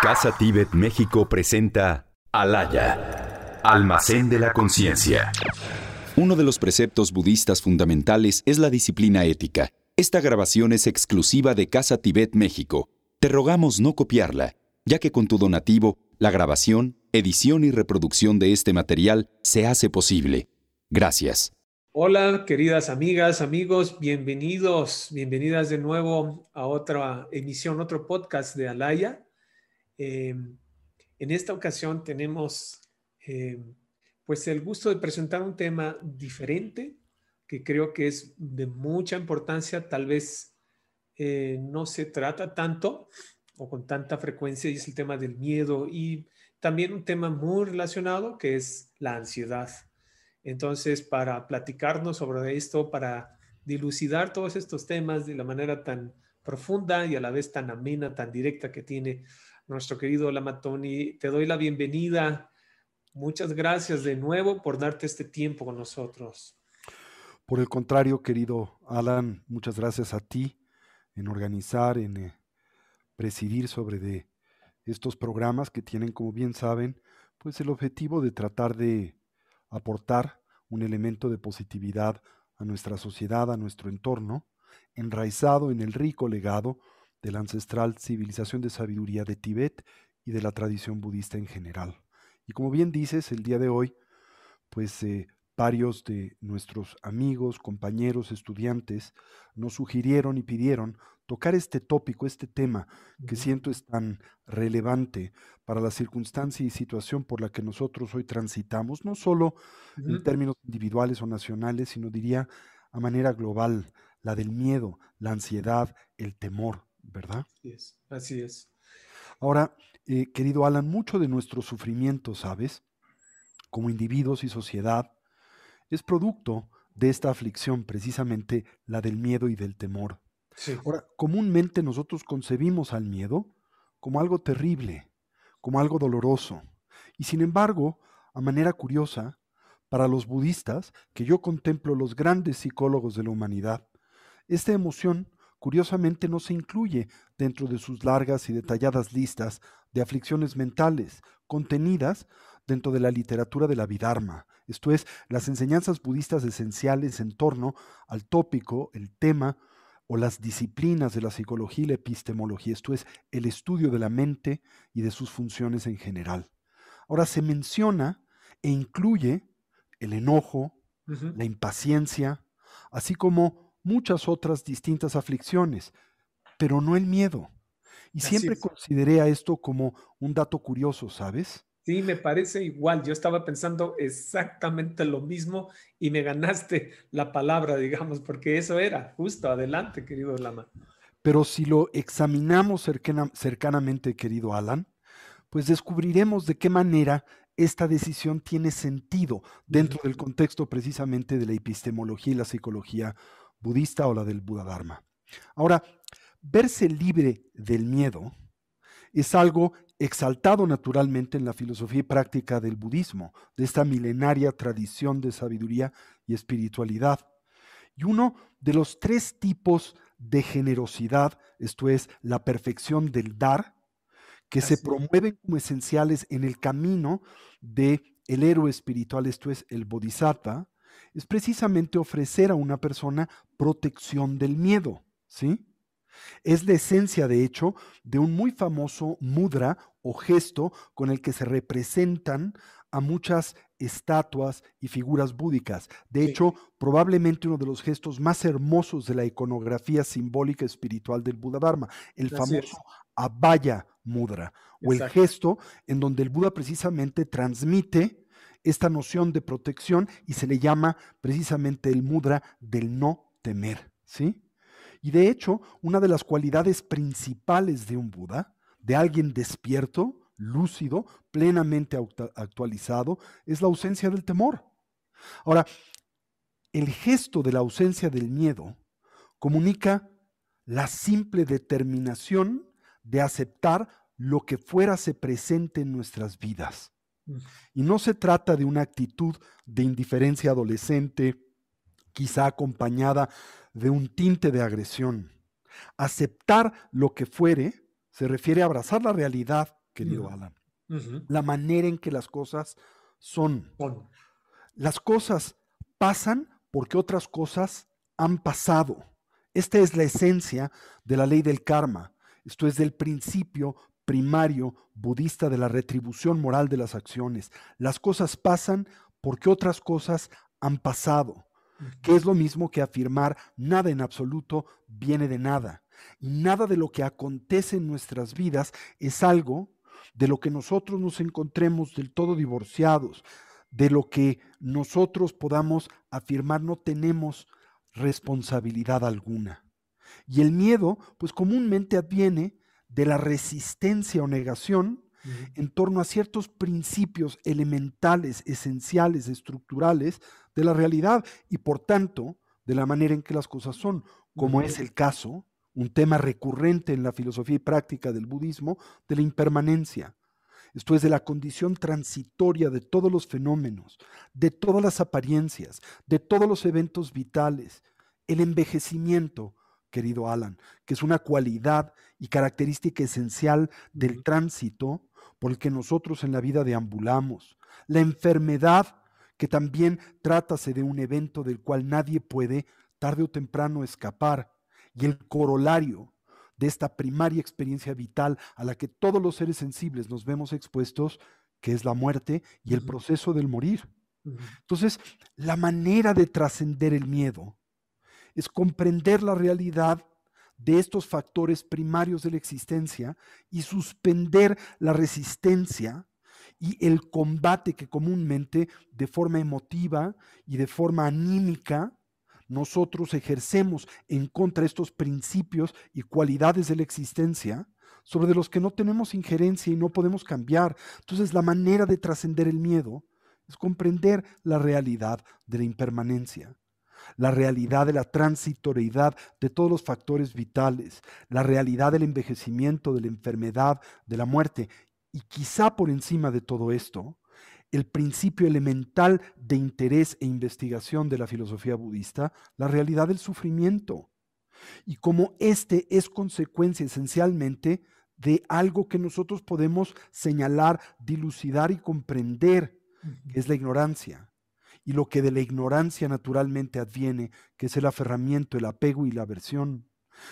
Casa Tíbet México presenta Alaya, Almacén de la Conciencia. Uno de los preceptos budistas fundamentales es la disciplina ética. Esta grabación es exclusiva de Casa Tibet México. Te rogamos no copiarla, ya que con tu donativo, la grabación, edición y reproducción de este material se hace posible. Gracias. Hola, queridas amigas, amigos, bienvenidos, bienvenidas de nuevo a otra emisión, otro podcast de Alaya. Eh, en esta ocasión tenemos eh, pues el gusto de presentar un tema diferente que creo que es de mucha importancia, tal vez eh, no se trata tanto o con tanta frecuencia y es el tema del miedo y también un tema muy relacionado que es la ansiedad. Entonces, para platicarnos sobre esto, para dilucidar todos estos temas de la manera tan profunda y a la vez tan amena, tan directa que tiene nuestro querido Lamatoni. Te doy la bienvenida. Muchas gracias de nuevo por darte este tiempo con nosotros. Por el contrario, querido Alan, muchas gracias a ti en organizar, en eh, presidir sobre de estos programas que tienen, como bien saben, pues el objetivo de tratar de aportar un elemento de positividad a nuestra sociedad, a nuestro entorno, enraizado en el rico legado de la ancestral civilización de sabiduría de Tibet y de la tradición budista en general. Y como bien dices, el día de hoy, pues eh, varios de nuestros amigos, compañeros, estudiantes nos sugirieron y pidieron tocar este tópico, este tema que siento es tan relevante para la circunstancia y situación por la que nosotros hoy transitamos, no solo en términos individuales o nacionales, sino diría a manera global, la del miedo, la ansiedad, el temor. ¿Verdad? Así es, así es. Ahora, eh, querido Alan, mucho de nuestro sufrimiento, ¿sabes? Como individuos y sociedad, es producto de esta aflicción, precisamente la del miedo y del temor. Ahora, comúnmente nosotros concebimos al miedo como algo terrible, como algo doloroso. Y sin embargo, a manera curiosa, para los budistas, que yo contemplo los grandes psicólogos de la humanidad, esta emoción curiosamente no se incluye dentro de sus largas y detalladas listas de aflicciones mentales contenidas dentro de la literatura de la Vidharma, esto es, las enseñanzas budistas esenciales en torno al tópico, el tema o las disciplinas de la psicología y la epistemología, esto es, el estudio de la mente y de sus funciones en general. Ahora se menciona e incluye el enojo, la impaciencia, así como muchas otras distintas aflicciones, pero no el miedo. Y siempre consideré a esto como un dato curioso, ¿sabes? Sí, me parece igual. Yo estaba pensando exactamente lo mismo y me ganaste la palabra, digamos, porque eso era. Justo, adelante, querido Lama. Pero si lo examinamos cercanamente, querido Alan, pues descubriremos de qué manera esta decisión tiene sentido dentro del contexto precisamente de la epistemología y la psicología budista o la del Buda Dharma. Ahora, verse libre del miedo es algo exaltado naturalmente en la filosofía y práctica del budismo, de esta milenaria tradición de sabiduría y espiritualidad. Y uno de los tres tipos de generosidad, esto es, la perfección del dar, que se promueven como esenciales en el camino de el héroe espiritual, esto es, el bodhisattva, es precisamente ofrecer a una persona protección del miedo, ¿sí? Es la esencia, de hecho, de un muy famoso mudra o gesto con el que se representan a muchas estatuas y figuras búdicas. De hecho, probablemente uno de los gestos más hermosos de la iconografía simbólica espiritual del Buda Dharma, el famoso Abhaya Mudra, o el gesto en donde el Buda precisamente transmite esta noción de protección y se le llama precisamente el mudra del no temer, ¿sí? Y de hecho, una de las cualidades principales de un Buda, de alguien despierto, lúcido, plenamente actualizado, es la ausencia del temor. Ahora, el gesto de la ausencia del miedo comunica la simple determinación de aceptar lo que fuera se presente en nuestras vidas. Y no se trata de una actitud de indiferencia adolescente, quizá acompañada de un tinte de agresión. Aceptar lo que fuere se refiere a abrazar la realidad querido Alan. La manera en que las cosas son. Las cosas pasan porque otras cosas han pasado. Esta es la esencia de la ley del karma. Esto es del principio primario budista de la retribución moral de las acciones. Las cosas pasan porque otras cosas han pasado, que es lo mismo que afirmar nada en absoluto viene de nada. Y nada de lo que acontece en nuestras vidas es algo de lo que nosotros nos encontremos del todo divorciados, de lo que nosotros podamos afirmar no tenemos responsabilidad alguna. Y el miedo, pues comúnmente adviene de la resistencia o negación en torno a ciertos principios elementales, esenciales, estructurales de la realidad y por tanto de la manera en que las cosas son, como es el caso, un tema recurrente en la filosofía y práctica del budismo, de la impermanencia. Esto es de la condición transitoria de todos los fenómenos, de todas las apariencias, de todos los eventos vitales, el envejecimiento, querido Alan, que es una cualidad y característica esencial del tránsito por el que nosotros en la vida deambulamos. La enfermedad, que también trátase de un evento del cual nadie puede tarde o temprano escapar. Y el corolario de esta primaria experiencia vital a la que todos los seres sensibles nos vemos expuestos, que es la muerte y el proceso del morir. Entonces, la manera de trascender el miedo es comprender la realidad de estos factores primarios de la existencia y suspender la resistencia y el combate que comúnmente de forma emotiva y de forma anímica nosotros ejercemos en contra de estos principios y cualidades de la existencia sobre los que no tenemos injerencia y no podemos cambiar. Entonces la manera de trascender el miedo es comprender la realidad de la impermanencia la realidad de la transitoriedad de todos los factores vitales, la realidad del envejecimiento, de la enfermedad, de la muerte, y quizá por encima de todo esto, el principio elemental de interés e investigación de la filosofía budista, la realidad del sufrimiento. Y como este es consecuencia esencialmente de algo que nosotros podemos señalar, dilucidar y comprender, que es la ignorancia y lo que de la ignorancia naturalmente adviene, que es el aferramiento, el apego y la aversión.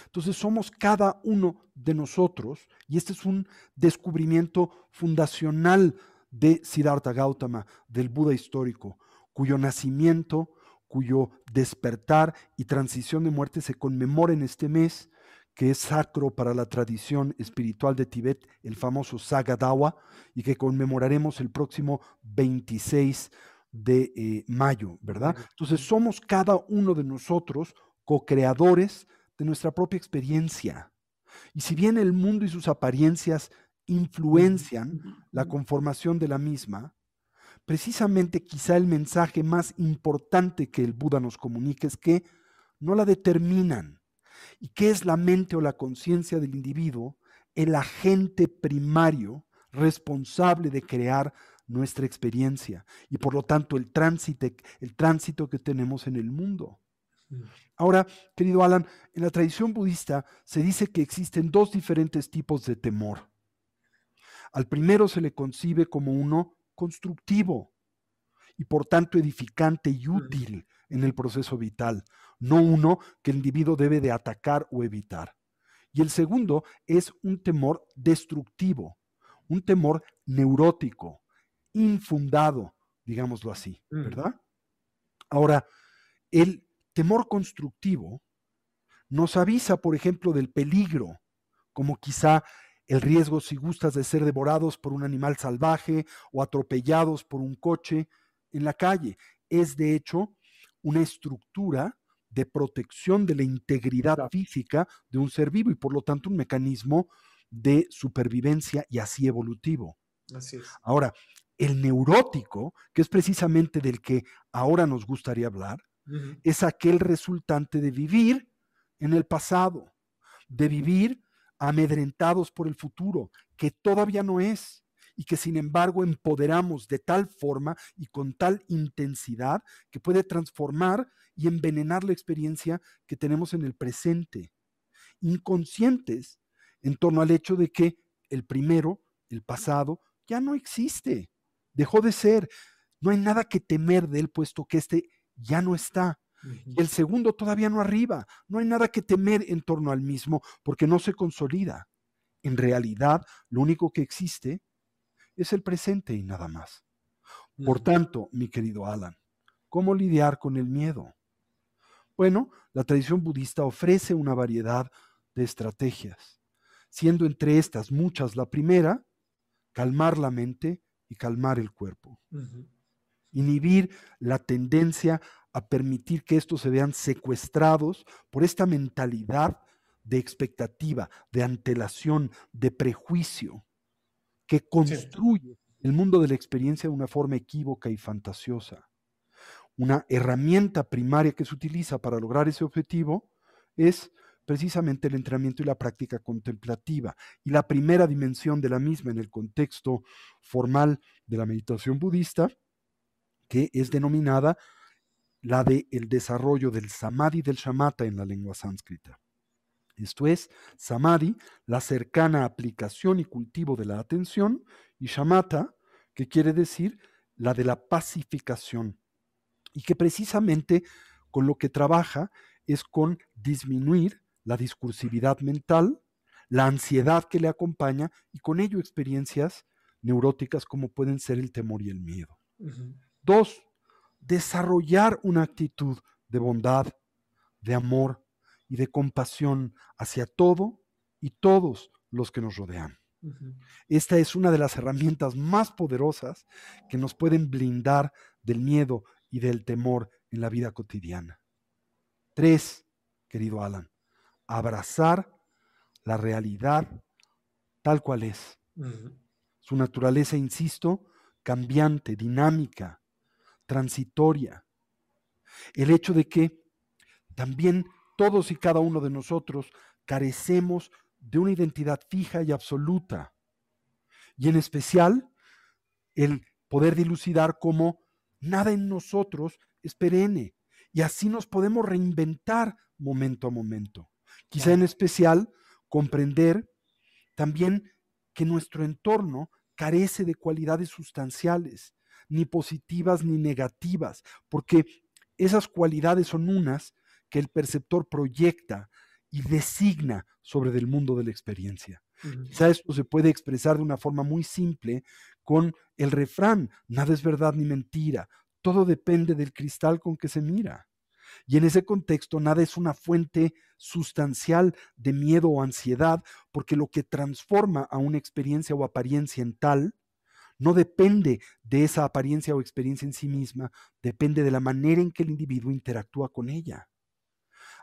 Entonces somos cada uno de nosotros, y este es un descubrimiento fundacional de Siddhartha Gautama, del Buda histórico, cuyo nacimiento, cuyo despertar y transición de muerte se conmemora en este mes, que es sacro para la tradición espiritual de Tibet, el famoso Sagadawa, y que conmemoraremos el próximo 26 de eh, mayo, ¿verdad? Entonces somos cada uno de nosotros co-creadores de nuestra propia experiencia. Y si bien el mundo y sus apariencias influencian la conformación de la misma, precisamente quizá el mensaje más importante que el Buda nos comunica es que no la determinan. ¿Y qué es la mente o la conciencia del individuo? El agente primario responsable de crear nuestra experiencia y por lo tanto el tránsito, el tránsito que tenemos en el mundo. Ahora, querido Alan, en la tradición budista se dice que existen dos diferentes tipos de temor. Al primero se le concibe como uno constructivo y por tanto edificante y útil en el proceso vital, no uno que el individuo debe de atacar o evitar. Y el segundo es un temor destructivo, un temor neurótico, infundado, digámoslo así, mm. ¿verdad? Ahora, el temor constructivo nos avisa, por ejemplo, del peligro, como quizá el riesgo si gustas de ser devorados por un animal salvaje o atropellados por un coche en la calle. Es de hecho una estructura de protección de la integridad física de un ser vivo y por lo tanto un mecanismo de supervivencia y así evolutivo. Así es. Ahora, el neurótico, que es precisamente del que ahora nos gustaría hablar, es aquel resultante de vivir en el pasado, de vivir amedrentados por el futuro, que todavía no es, y que sin embargo empoderamos de tal forma y con tal intensidad que puede transformar y envenenar la experiencia que tenemos en el presente, inconscientes en torno al hecho de que el primero el pasado, ya no existe, dejó de ser. No hay nada que temer de él, puesto que este ya no está. Y el segundo todavía no arriba. No hay nada que temer en torno al mismo, porque no se consolida. En realidad, lo único que existe es el presente y nada más. Por tanto, mi querido Alan, ¿cómo lidiar con el miedo? Bueno, la tradición budista ofrece una variedad de estrategias, siendo entre estas muchas la primera, calmar la mente y calmar el cuerpo. Inhibir la tendencia a permitir que estos se vean secuestrados por esta mentalidad de expectativa, de antelación, de prejuicio, que construye el mundo de la experiencia de una forma equívoca y fantasiosa. Una herramienta primaria que se utiliza para lograr ese objetivo es precisamente el entrenamiento y la práctica contemplativa. Y la primera dimensión de la misma en el contexto formal de la meditación budista, que es denominada la de el desarrollo del samadhi del shamatha en la lengua sánscrita. Esto es, samadhi, la cercana aplicación y cultivo de la atención, y shamatha, que quiere decir la de la pacificación, y que precisamente con lo que trabaja es con disminuir la discursividad mental, la ansiedad que le acompaña y con ello experiencias neuróticas como pueden ser el temor y el miedo. Dos, desarrollar una actitud de bondad, de amor y de compasión hacia todo y todos los que nos rodean. Esta es una de las herramientas más poderosas que nos pueden blindar del miedo y del temor en la vida cotidiana. Tres, querido Alan, abrazar la realidad tal cual es. Su naturaleza, insisto, cambiante, dinámica, transitoria. El hecho de que también todos y cada uno de nosotros carecemos de una identidad fija y absoluta. Y en especial, el poder dilucidar cómo nada en nosotros es perenne. Y así nos podemos reinventar momento a momento. Quizá en especial comprender también que nuestro entorno carece de cualidades sustanciales, ni positivas ni negativas, porque esas cualidades son unas que el perceptor proyecta y designa sobre el mundo de la experiencia. Quizá esto se puede expresar de una forma muy simple con el refrán, nada es verdad ni mentira, todo depende del cristal con que se mira. Y en ese contexto, nada es una fuente sustancial de miedo o ansiedad, porque lo que transforma a una experiencia o apariencia en tal no depende de esa apariencia o experiencia en sí misma, depende de la manera en que el individuo interactúa con ella.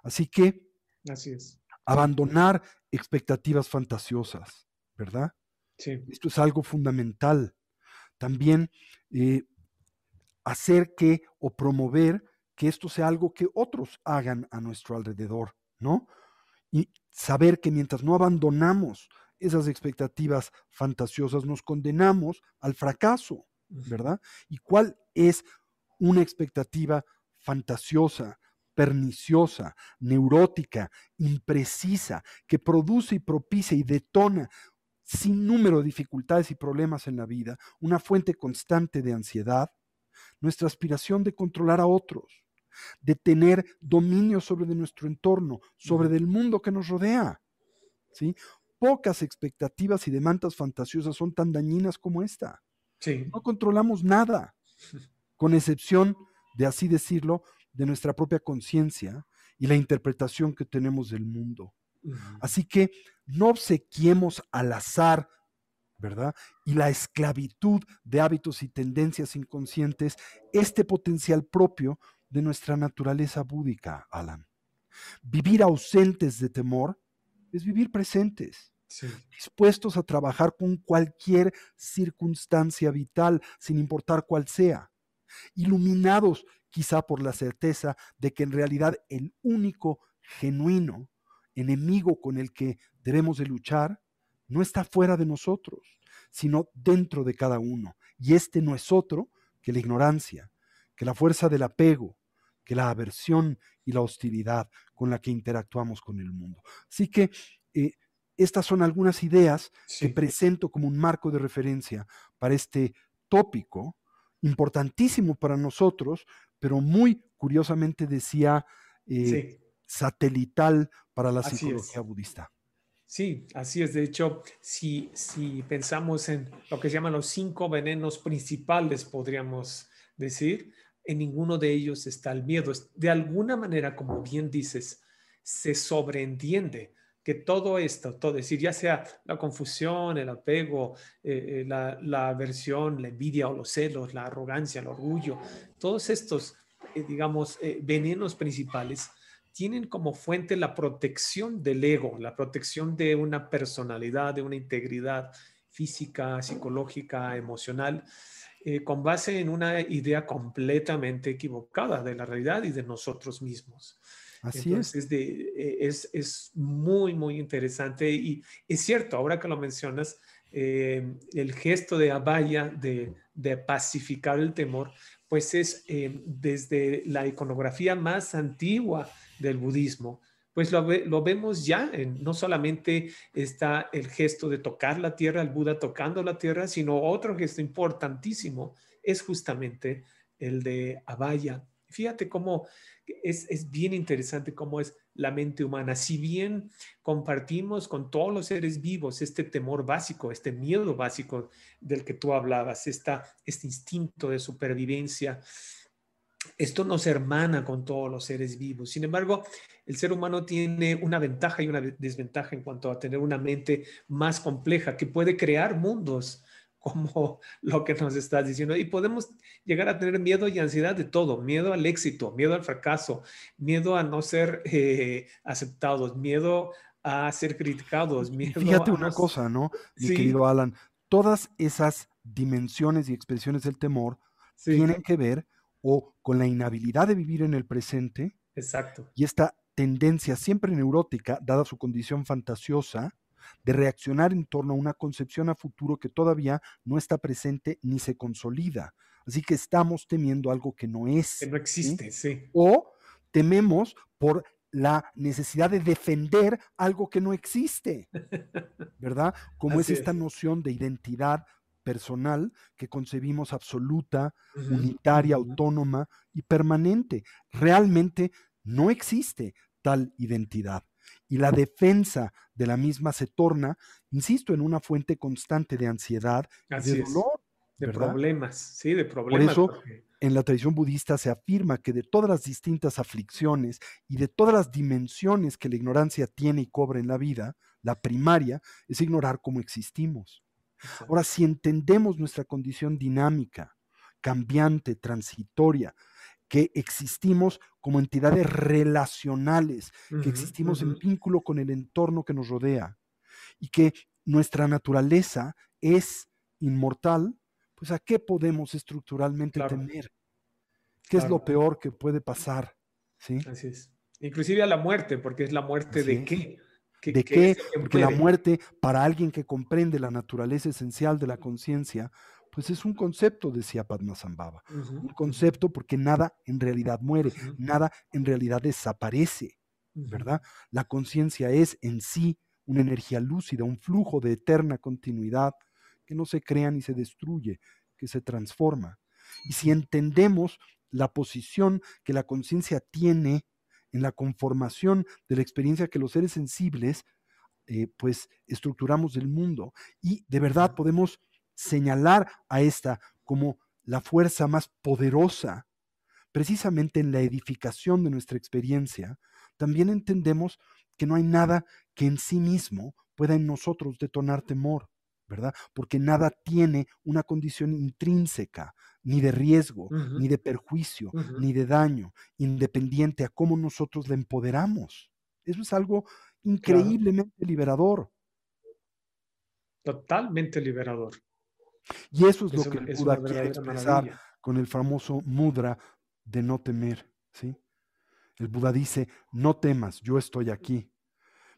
Así que, Así es. abandonar expectativas fantasiosas, ¿verdad? Sí. Esto es algo fundamental. También eh, hacer que o promover que esto sea algo que otros hagan a nuestro alrededor, ¿no? Y saber que mientras no abandonamos esas expectativas fantasiosas, nos condenamos al fracaso, ¿verdad? ¿Y cuál es una expectativa fantasiosa, perniciosa, neurótica, imprecisa, que produce y propicia y detona sin número de dificultades y problemas en la vida, una fuente constante de ansiedad, nuestra aspiración de controlar a otros, de tener dominio sobre de nuestro entorno, sobre del mundo que nos rodea. ¿sí? Pocas expectativas y demandas fantasiosas son tan dañinas como esta. Sí. No controlamos nada, con excepción de así decirlo, de nuestra propia conciencia y la interpretación que tenemos del mundo. Así que no obsequiemos al azar, ¿verdad? Y la esclavitud de hábitos y tendencias inconscientes, este potencial propio de nuestra naturaleza búdica, Alan. Vivir ausentes de temor es vivir presentes, Sí. dispuestos a trabajar con cualquier circunstancia vital, sin importar cuál sea, iluminados quizá por la certeza de que en realidad el único genuino enemigo con el que debemos de luchar no está fuera de nosotros, sino dentro de cada uno. Y este no es otro que la ignorancia, que la fuerza del apego, que la aversión y la hostilidad con la que interactuamos con el mundo. Así que eh, estas son algunas ideas que presento como un marco de referencia para este tópico, importantísimo para nosotros, pero muy curiosamente decía eh, satelital para la psicología budista. Sí, así es. De hecho, si, si pensamos en lo que se llaman los cinco venenos principales, podríamos decir, en ninguno de ellos está el miedo. De alguna manera, como bien dices, se sobreentiende que todo esto, todo, es decir, ya sea la confusión, el apego, eh, eh, la, aversión, la envidia o los celos, la arrogancia, el orgullo, todos estos, eh, digamos, venenos principales tienen como fuente la protección del ego, la protección de una personalidad, de una integridad física, psicológica, emocional, con base en una idea completamente equivocada de la realidad y de nosotros mismos. Así es. Eh, es, es muy, muy interesante y es cierto, ahora que lo mencionas, eh, el gesto de Abaya de, de, pacificar el temor, pues es eh, desde la iconografía más antigua del budismo, pues lo, vemos ya, en, no solamente está el gesto de tocar la tierra, el Buda tocando la tierra, sino otro gesto importantísimo es justamente el de Abaya. Fíjate cómo es, bien interesante cómo es la mente humana. Si bien compartimos con todos los seres vivos este temor básico, este miedo básico del que tú hablabas, esta, este instinto de supervivencia, esto nos hermana con todos los seres vivos. Sin embargo, el ser humano tiene una ventaja y una desventaja en cuanto a tener una mente más compleja que puede crear mundos como lo que nos estás diciendo. Y podemos llegar a tener miedo y ansiedad de todo, miedo al éxito, miedo al fracaso, miedo a no ser eh, aceptados, miedo a ser criticados. Miedo Fíjate una cosa, ¿no? Mi querido Alan, todas esas dimensiones y expresiones del temor tienen que ver o con la inhabilidad de vivir en el presente. Exacto. Y esta tendencia siempre neurótica, dada su condición fantasiosa, de reaccionar en torno a una concepción a futuro que todavía no está presente ni se consolida. Así que estamos temiendo algo que no es. Que no existe, ¿sí? O tememos por la necesidad de defender algo que no existe, ¿verdad? Como es esta noción de identidad personal que concebimos absoluta, unitaria, autónoma y permanente. Realmente no existe tal identidad y la defensa de la misma se torna, insisto, en una fuente constante de ansiedad y de dolor. De problemas, sí, de problemas. Por eso, en la tradición budista se afirma que de todas las distintas aflicciones y de todas las dimensiones que la ignorancia tiene y cobra en la vida, la primaria es ignorar cómo existimos. Ahora, si entendemos nuestra condición dinámica, cambiante, transitoria, que existimos como entidades relacionales, que existimos en vínculo con el entorno que nos rodea y que nuestra naturaleza es inmortal, pues a qué podemos estructuralmente temer? ¿Qué es lo peor que puede pasar? ¿Sí? Así es. Inclusive a la muerte, porque es la muerte de qué. ¿De qué? Porque la muerte, para alguien que comprende la naturaleza esencial de la conciencia, pues es un concepto, decía Padmasambhava. Un concepto porque nada en realidad muere, nada en realidad desaparece, ¿verdad? La conciencia es en sí una energía lúcida, un flujo de eterna continuidad que no se crea ni se destruye, que se transforma. Y si entendemos la posición que la conciencia tiene en la conformación de la experiencia que los seres sensibles, eh, pues estructuramos del mundo. Y de verdad podemos señalar a esta como la fuerza más poderosa, precisamente en la edificación de nuestra experiencia, también entendemos que no hay nada que en sí mismo pueda en nosotros detonar temor, ¿verdad? Porque nada tiene una condición intrínseca, ni de riesgo, ni de perjuicio, ni de daño, independiente a cómo nosotros la empoderamos. Eso es algo increíblemente liberador. Totalmente liberador. Y eso es, lo que el Buda quiere expresar con el famoso mudra de no temer. ¿sí? El Buda dice, no temas, yo estoy aquí.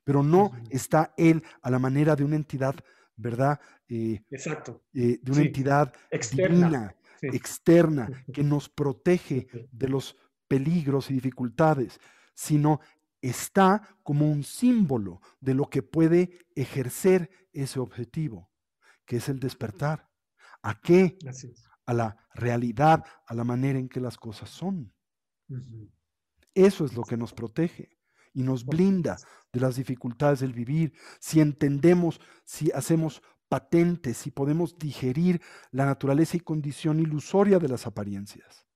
Pero no está él a la manera de una entidad, ¿verdad? Eh, Exacto. Eh, de una entidad externa, externa, que nos protege de los peligros y dificultades, sino está como un símbolo de lo que puede ejercer ese objetivo, que es el despertar. ¿A qué? A la realidad, a la manera en que las cosas son. Eso es lo que nos protege y nos blinda de las dificultades del vivir. Si entendemos, si hacemos patentes, si podemos digerir la naturaleza y condición ilusoria de las apariencias.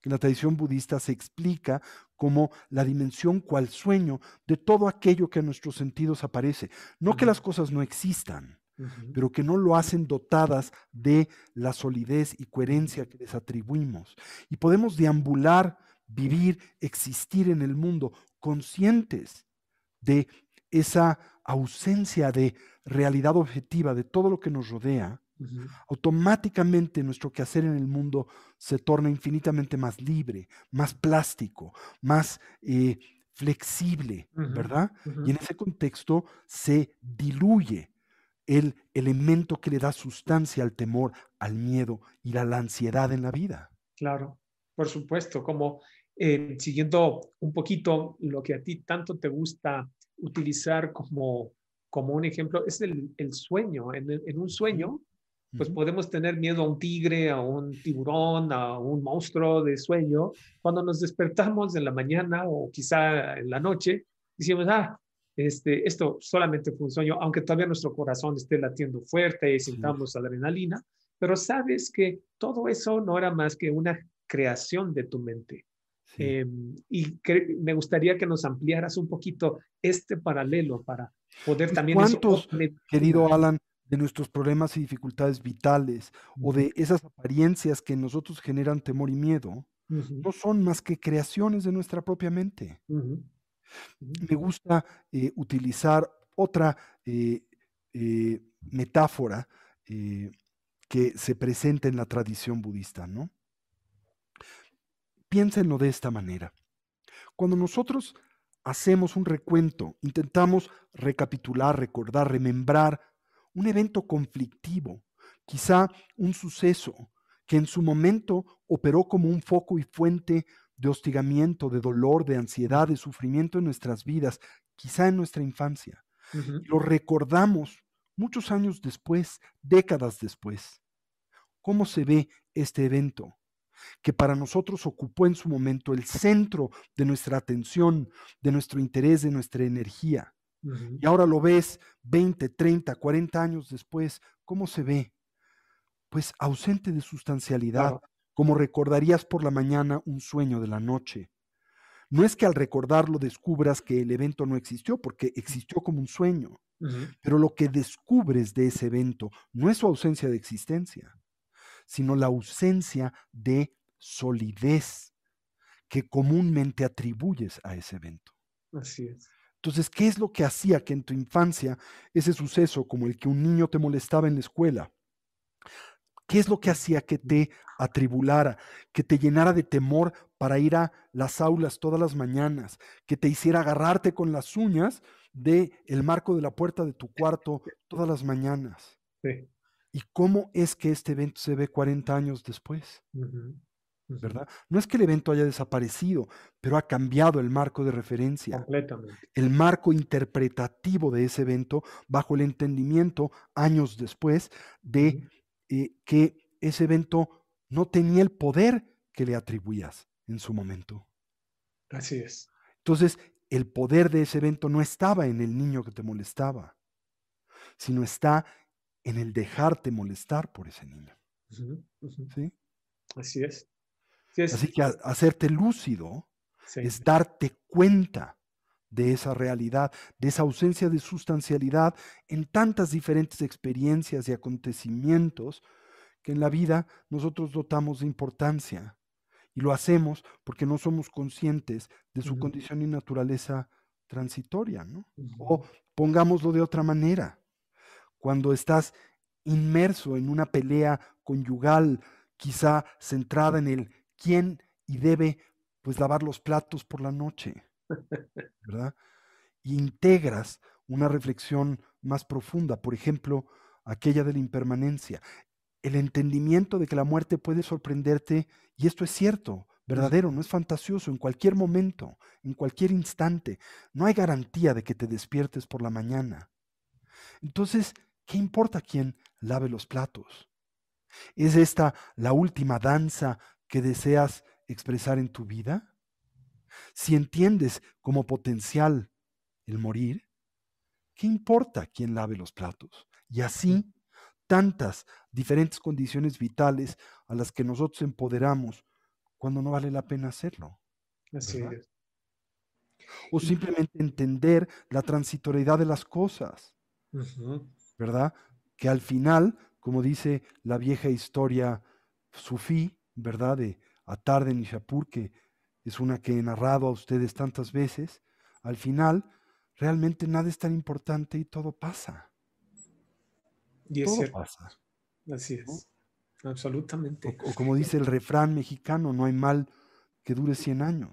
Que en la tradición budista se explica como la dimensión cual sueño de todo aquello que a nuestros sentidos aparece. No que las cosas no existan, pero que no lo hacen dotadas de la solidez y coherencia que les atribuimos. Y podemos deambular, vivir, existir en el mundo conscientes de esa ausencia de realidad objetiva de todo lo que nos rodea, automáticamente nuestro quehacer en el mundo se torna infinitamente más libre, más plástico, más eh, flexible, ¿verdad? Y en ese contexto se diluye el elemento que le da sustancia al temor, al miedo y a la ansiedad en la vida. Claro, por supuesto, como eh, siguiendo un poquito lo que a ti tanto te gusta utilizar como, como un ejemplo, es el, el sueño. En, en, un sueño, pues podemos tener miedo a un tigre, a un tiburón, a un monstruo de sueño. Cuando nos despertamos en la mañana o quizá en la noche, decimos, ah, este, esto solamente fue un sueño, aunque todavía nuestro corazón esté latiendo fuerte y sintamos adrenalina, pero sabes que todo eso no era más que una creación de tu mente. Em, y me gustaría que nos ampliaras un poquito este paralelo para poder también... ¿Cuántos, querido Alan, de nuestros problemas y dificultades vitales o de esas apariencias que en nosotros generan temor y miedo, no son más que creaciones de nuestra propia mente? Me gusta eh, utilizar otra eh, eh, metáfora que se presenta en la tradición budista, ¿no? Piénsenlo de esta manera. Cuando nosotros hacemos un recuento, intentamos recapitular, recordar, remembrar un evento conflictivo, quizá un suceso que en su momento operó como un foco y fuente de hostigamiento, de dolor, de ansiedad, de sufrimiento en nuestras vidas, quizá en nuestra infancia. Lo recordamos muchos años después, décadas después. ¿Cómo se ve este evento? Que para nosotros ocupó en su momento el centro de nuestra atención, de nuestro interés, de nuestra energía. Y ahora lo ves 20, 30, 40 años después, ¿cómo se ve? Pues ausente de sustancialidad, como recordarías por la mañana un sueño de la noche. No es que al recordarlo descubras que el evento no existió, porque existió como un sueño, pero lo que descubres de ese evento no es su ausencia de existencia, sino la ausencia de solidez que comúnmente atribuyes a ese evento. Así es. Entonces, ¿qué es lo que hacía que en tu infancia ese suceso, como el que un niño te molestaba en la escuela, ¿Qué es lo que hacía que te atribulara, que te llenara de temor para ir a las aulas todas las mañanas, que te hiciera agarrarte con las uñas de el marco de la puerta de tu cuarto todas las mañanas? Sí. ¿Y cómo es que este evento se ve 40 años después? ¿Verdad? No es que el evento haya desaparecido, pero ha cambiado el marco de referencia. Completamente. El marco interpretativo de ese evento bajo el entendimiento años después de eh, que ese evento no tenía el poder que le atribuías en su momento. Así es. Entonces, el poder de ese evento no estaba en el niño que te molestaba, sino está en el dejarte molestar por ese niño. ¿Sí? Así es. Así que hacerte lúcido es darte cuenta de esa realidad, de esa ausencia de sustancialidad en tantas diferentes experiencias y acontecimientos que en la vida nosotros dotamos de importancia. Y lo hacemos porque no somos conscientes de su condición y naturaleza transitoria, ¿no? O pongámoslo de otra manera cuando estás inmerso en una pelea conyugal, quizá centrada en el quién y debe pues lavar los platos por la noche, ¿verdad? Y integras una reflexión más profunda, por ejemplo, aquella de la impermanencia, el entendimiento de que la muerte puede sorprenderte, y esto es cierto, verdadero, no es fantasioso, en cualquier momento, en cualquier instante. No hay garantía de que te despiertes por la mañana. Entonces, ¿qué importa quién lave los platos? ¿Es esta la última danza que deseas expresar en tu vida? Si entiendes como potencial el morir, ¿qué importa quién lave los platos? Y así, tantas diferentes condiciones vitales a las que nosotros empoderamos cuando no vale la pena hacerlo. Así es. O simplemente entender la transitoriedad de las cosas, ¿verdad? Que al final, como dice la vieja historia sufí, ¿verdad? De Atar de Nishapur, que es una que he narrado a ustedes tantas veces, al final realmente nada es tan importante y todo pasa. Y es cierto. pasa. Así es. Absolutamente. O, como dice el refrán mexicano, no hay mal que dure 100 años.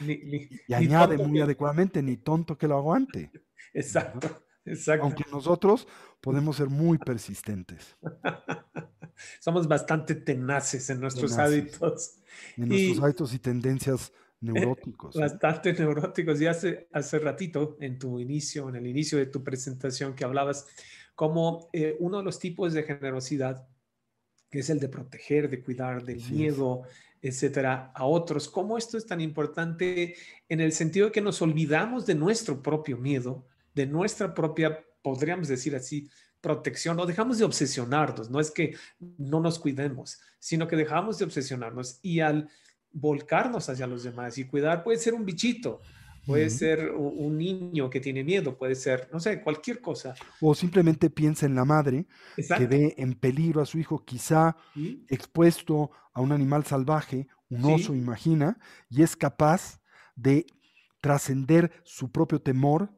y añade muy adecuadamente, ni tonto que lo aguante. Exacto, exacto. Aunque nosotros podemos ser muy persistentes. Somos bastante tenaces en nuestros hábitos. En nuestros hábitos y tendencias neuróticos. Bastante neuróticos. Y hace, hace ratito, en tu inicio, en el inicio de tu presentación, que hablabas como eh, uno de los tipos de generosidad que es el de proteger, de cuidar del miedo, etcétera, a otros. ¿Cómo esto es tan importante en el sentido de que nos olvidamos de nuestro propio miedo, de nuestra propia, podríamos decir así, protección, o dejamos de obsesionarnos, no es que no nos cuidemos, sino que dejamos de obsesionarnos y al volcarnos hacia los demás y cuidar puede ser un bichito, Puede ser un niño que tiene miedo, puede ser, no sé, cualquier cosa. O simplemente piensa en la madre que ve en peligro a su hijo, quizá expuesto a un animal salvaje, un oso, imagina, y es capaz de trascender su propio temor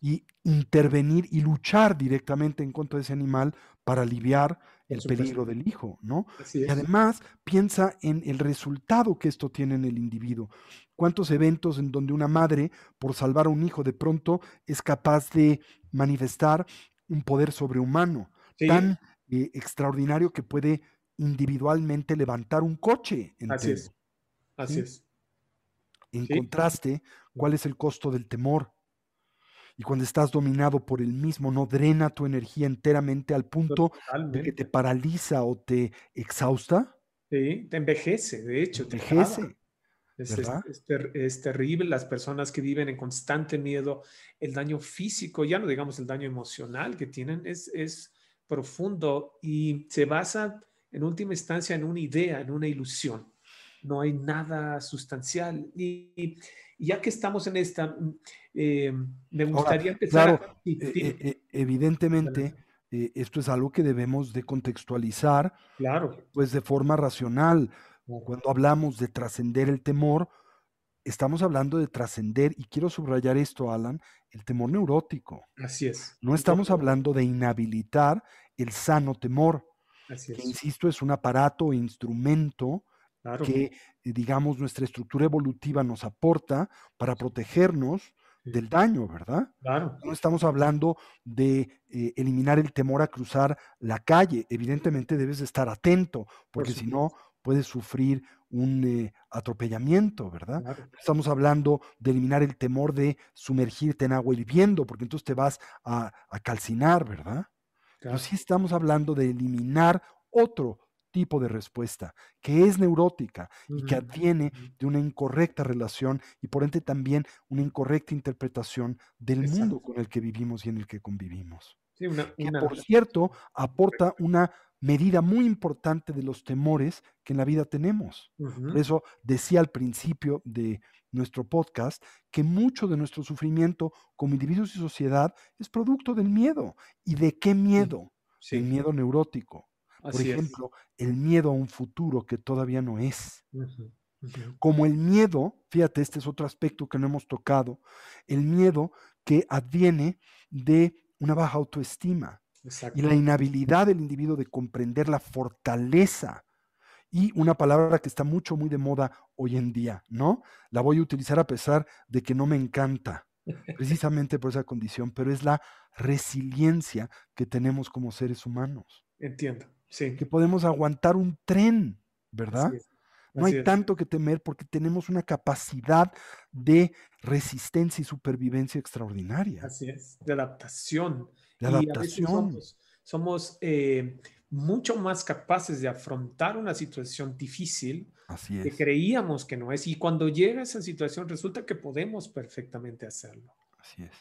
y intervenir y luchar directamente en contra de ese animal para aliviar el peligro del hijo, ¿no? Y además piensa en el resultado que esto tiene en el individuo. ¿Cuántos eventos en donde una madre, por salvar a un hijo, de pronto es capaz de manifestar un poder sobrehumano tan eh, extraordinario que puede individualmente levantar un coche? Así es. Así es. En contraste, ¿cuál es el costo del temor? Y cuando estás dominado por el mismo, no drena tu energía enteramente al punto de que te paraliza o te exhausta. Sí, te envejece, de hecho. Te envejece. Es, terrible las personas que viven en constante miedo, el daño físico, ya no digamos el daño emocional que tienen, es, es profundo y se basa en última instancia en una idea, en una ilusión. No hay nada sustancial. Y, ya que estamos en esta, eh, me gustaría empezar. Claro, e, e, e, evidentemente, eh, esto es algo que debemos de contextualizar, claro. pues de forma racional. Cuando hablamos de trascender el temor, estamos hablando de trascender, y quiero subrayar esto, Alan, el temor neurótico. Así es. No estamos hablando de inhabilitar el sano temor, Así es. que insisto, es un aparato o que, eh, digamos, nuestra estructura evolutiva nos aporta para protegernos del daño, ¿verdad? Claro. No estamos hablando de eh, eliminar el temor a cruzar la calle. Evidentemente debes estar atento, porque si no puedes sufrir un eh, atropellamiento, ¿verdad? Estamos hablando de eliminar el temor de sumergirte en agua hirviendo, porque entonces te vas a, calcinar, ¿verdad? Pero sí estamos hablando de eliminar otro tipo de respuesta, que es neurótica y que adviene de una incorrecta relación y por ende también una incorrecta interpretación del mundo con el que vivimos y en el que convivimos. que por cierto aporta una medida muy importante de los temores que en la vida tenemos. Por eso decía al principio de nuestro podcast que mucho de nuestro sufrimiento como individuos y sociedad es producto del miedo. ¿Y de qué miedo? El miedo neurótico. Por ejemplo, el miedo a un futuro que todavía no es. Como el miedo, fíjate, este es otro aspecto que no hemos tocado, el miedo que adviene de una baja autoestima y la inhabilidad del individuo de comprender la fortaleza y una palabra que está mucho, muy de moda hoy en día, ¿no? La voy a utilizar a pesar de que no me encanta, precisamente por esa condición, pero es la resiliencia que tenemos como seres humanos. Entiendo. Que podemos aguantar un tren, ¿verdad? No hay tanto que temer porque tenemos una capacidad de resistencia y supervivencia extraordinaria. Así es, de adaptación. De adaptación. somos, eh, mucho más capaces de afrontar una situación difícil Así que creíamos que no es. Y cuando llega esa situación, resulta que podemos perfectamente hacerlo. Así es.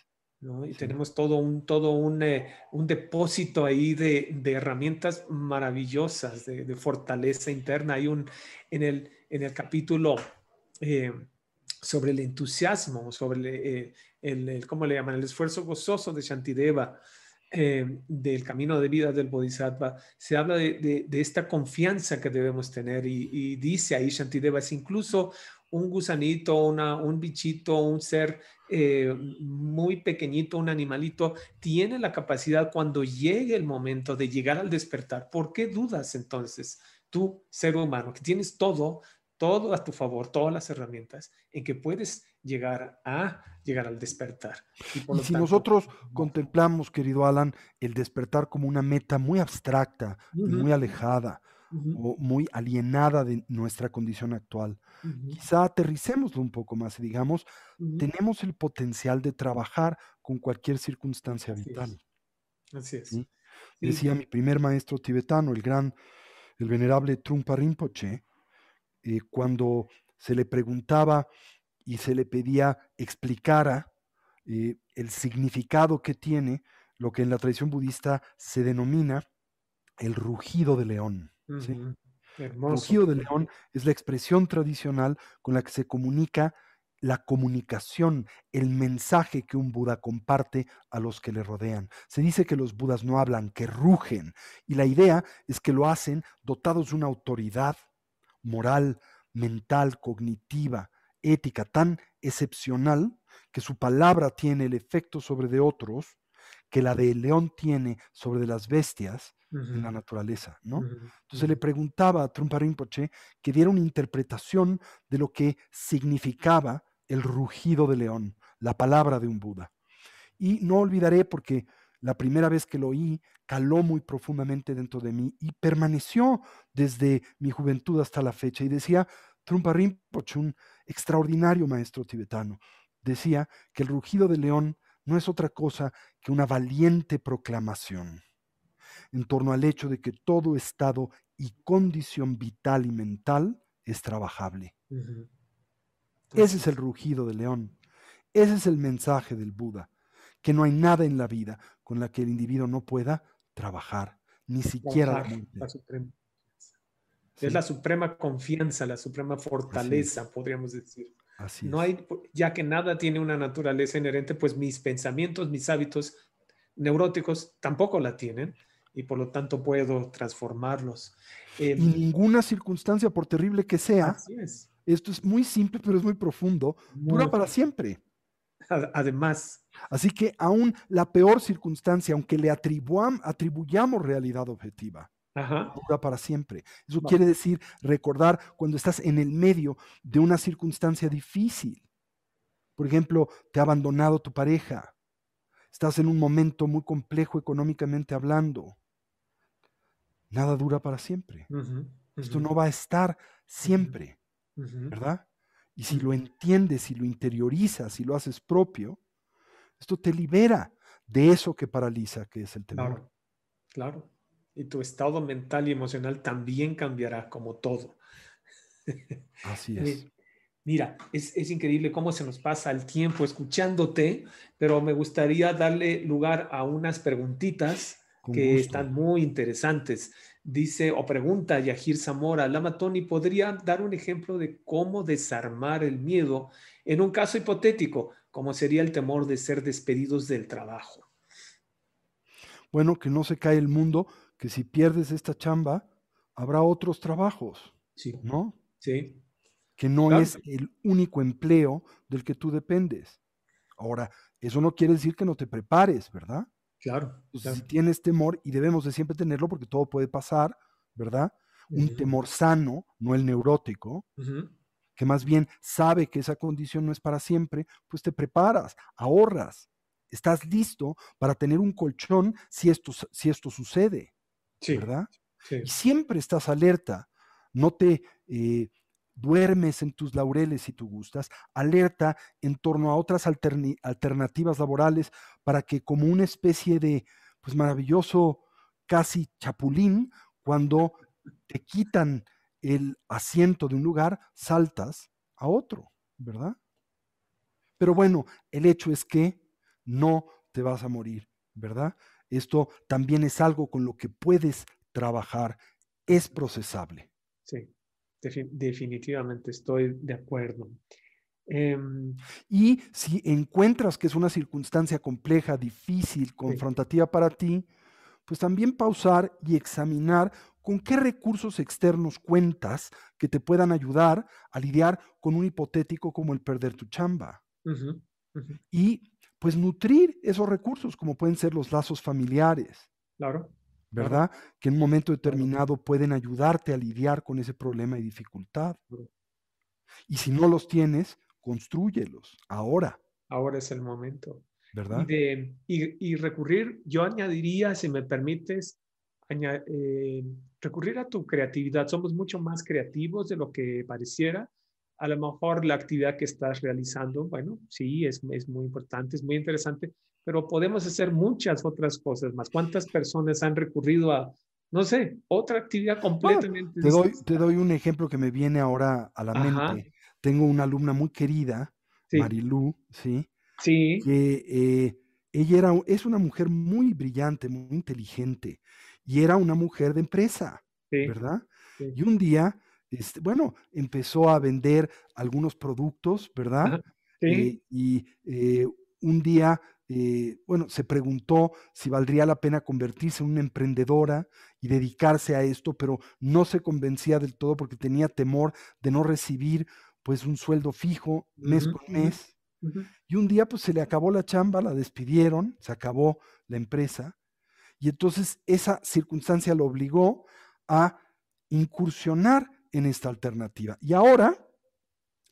Y tenemos todo un, todo un, eh, un depósito ahí de, de herramientas maravillosas, de, de, fortaleza interna. Hay un, en el, en el capítulo eh, sobre el entusiasmo, sobre eh, el, el, ¿cómo le llaman? El esfuerzo gozoso de Shantideva, del camino de vida del Bodhisattva, se habla de, de esta confianza que debemos tener y, y dice ahí Shantideva, es incluso un gusanito, una, un bichito, un ser eh, muy pequeñito, un animalito, tiene la capacidad cuando llegue el momento de llegar al despertar. ¿Por qué dudas entonces, tú, ser humano, que tienes todo, todo a tu favor, todas las herramientas, en que puedes llegar a llegar al despertar? Y, si nosotros contemplamos, querido Alan, el despertar como una meta muy abstracta, muy alejada, o muy alienada de nuestra condición actual. Quizá aterricémoslo un poco más y digamos, tenemos el potencial de trabajar con cualquier circunstancia vital. Así es. Decía mi primer maestro tibetano, el gran, el venerable Trungpa Rinpoche, eh, cuando se le preguntaba y se le pedía explicara eh, el significado que tiene lo que en la tradición budista se denomina el rugido de león. El rugido de león es la expresión tradicional con la que se comunica la comunicación, el mensaje que un Buda comparte a los que le rodean. Se dice que los Budas no hablan, que rugen, y la idea es que lo hacen dotados de una autoridad moral, mental, cognitiva, ética tan excepcional que su palabra tiene el efecto sobre de otros que la del león tiene sobre de las bestias en la naturaleza, ¿no? Entonces le preguntaba a Trumpa Rinpoche que diera una interpretación de lo que significaba el rugido de león, la palabra de un Buda. Y no olvidaré porque la primera vez que lo oí caló muy profundamente dentro de mí y permaneció desde mi juventud hasta la fecha. Y decía Trumpa Rinpoche, un extraordinario maestro tibetano, decía que el rugido de león no es otra cosa que una valiente proclamación en torno al hecho de que todo estado y condición vital y mental es trabajable. Ese es el rugido del león. Ese es el mensaje del Buda, que no hay nada en la vida con la que el individuo no pueda trabajar, ni siquiera la, suprema. Es la suprema confianza, la suprema fortaleza, podríamos decir. Así no hay, ya que nada tiene una naturaleza inherente, pues mis pensamientos, mis hábitos neuróticos tampoco la tienen y por lo tanto puedo transformarlos. em, ninguna circunstancia, por terrible que sea, esto es muy simple, pero es muy profundo, dura para siempre. Además. Así que aún la peor circunstancia, aunque le atribuyamos realidad objetiva, dura para siempre. Eso quiere decir recordar cuando estás en el medio de una circunstancia difícil. Por ejemplo, te ha abandonado tu pareja. Estás en un momento muy complejo económicamente hablando nada dura para siempre. Esto no va a estar siempre, ¿verdad? Y si lo entiendes, si lo interiorizas, si lo haces propio, esto te libera de eso que paraliza, que es el temor. Claro, claro. Y tu estado mental y emocional también cambiará como todo. Así es. Mira, es, es, increíble cómo se nos pasa el tiempo escuchándote, pero me gustaría darle lugar a unas preguntitas que están muy interesantes. Dice o pregunta Yahir Zamora, Lama Tony, ¿podría dar un ejemplo de cómo desarmar el miedo en un caso hipotético, como sería el temor de ser despedidos del trabajo? Bueno, que no se cae el mundo, que si pierdes esta chamba, habrá otros trabajos, sí. ¿no? Sí. Que no es el único empleo del que tú dependes. Ahora, eso no quiere decir que no te prepares, ¿verdad? Claro, Si tienes temor, y debemos de siempre tenerlo porque todo puede pasar, ¿verdad? Un temor sano, no el neurótico, que más bien sabe que esa condición no es para siempre, pues te preparas, ahorras, estás listo para tener un colchón si esto, si esto sucede, ¿verdad? Y siempre estás alerta, no te, eh, duermes en tus laureles si tú gustas, alerta en torno a otras alternativas laborales para que como una especie de pues maravilloso casi chapulín, cuando te quitan el asiento de un lugar, saltas a otro, ¿verdad? Pero bueno, el hecho es que no te vas a morir, ¿verdad? Esto también es algo con lo que puedes trabajar, es procesable. Sí, definitivamente estoy de acuerdo. Em, y si encuentras que es una circunstancia compleja, difícil, confrontativa para ti, pues también pausar y examinar con qué recursos externos cuentas que te puedan ayudar a lidiar con un hipotético como el perder tu chamba. Y pues nutrir esos recursos, como pueden ser los lazos familiares. Claro. ¿Verdad? Que en un momento determinado pueden ayudarte a lidiar con ese problema y dificultad. Y si no los tienes, construyelos ahora. Ahora es el momento. ¿Verdad? Y, recurrir, yo añadiría, si me permites, eh, recurrir a tu creatividad. Somos mucho más creativos de lo que pareciera a lo mejor la actividad que estás realizando, bueno, sí, es, es muy importante, es muy interesante, pero podemos hacer muchas otras cosas más. ¿Cuántas personas han recurrido a, no sé, otra actividad completamente te doy, te doy un ejemplo que me viene ahora a la mente. Tengo una alumna muy querida, Marilú, ¿sí? Sí. Que eh, ella era, es una mujer muy brillante, muy inteligente, y era una mujer de empresa, ¿verdad? Y un día este, bueno, empezó a vender algunos productos, ¿verdad? Eh, y eh, un día, eh, bueno, se preguntó si valdría la pena convertirse en una emprendedora y dedicarse a esto, pero no se convencía del todo porque tenía temor de no recibir pues un sueldo fijo mes con mes. Y un día pues se le acabó la chamba, la despidieron, se acabó la empresa. Y entonces esa circunstancia lo obligó a incursionar en esta alternativa. Y ahora,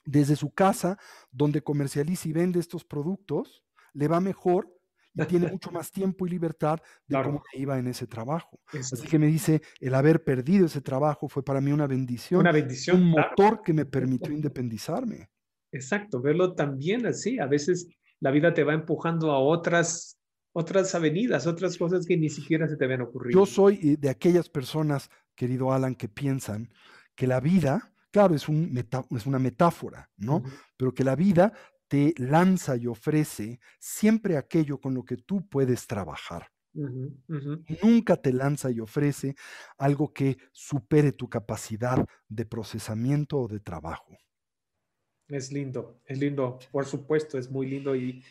desde su casa, donde comercializa y vende estos productos, le va mejor y tiene mucho más tiempo y libertad de cómo iba en ese trabajo. Así que me dice, el haber perdido ese trabajo fue para mí una bendición, una bendición un motor que me permitió independizarme. Exacto, verlo también así. A veces la vida te va empujando a otras otras avenidas, otras cosas que ni siquiera se te habían ocurrido. Yo soy eh, de aquellas personas, querido Alan, que piensan que la vida, claro, es, un es una metáfora, ¿no? Pero que la vida te lanza y ofrece siempre aquello con lo que tú puedes trabajar. Nunca te lanza y ofrece algo que supere tu capacidad de procesamiento o de trabajo. Es lindo, es lindo, por supuesto, es muy lindo y,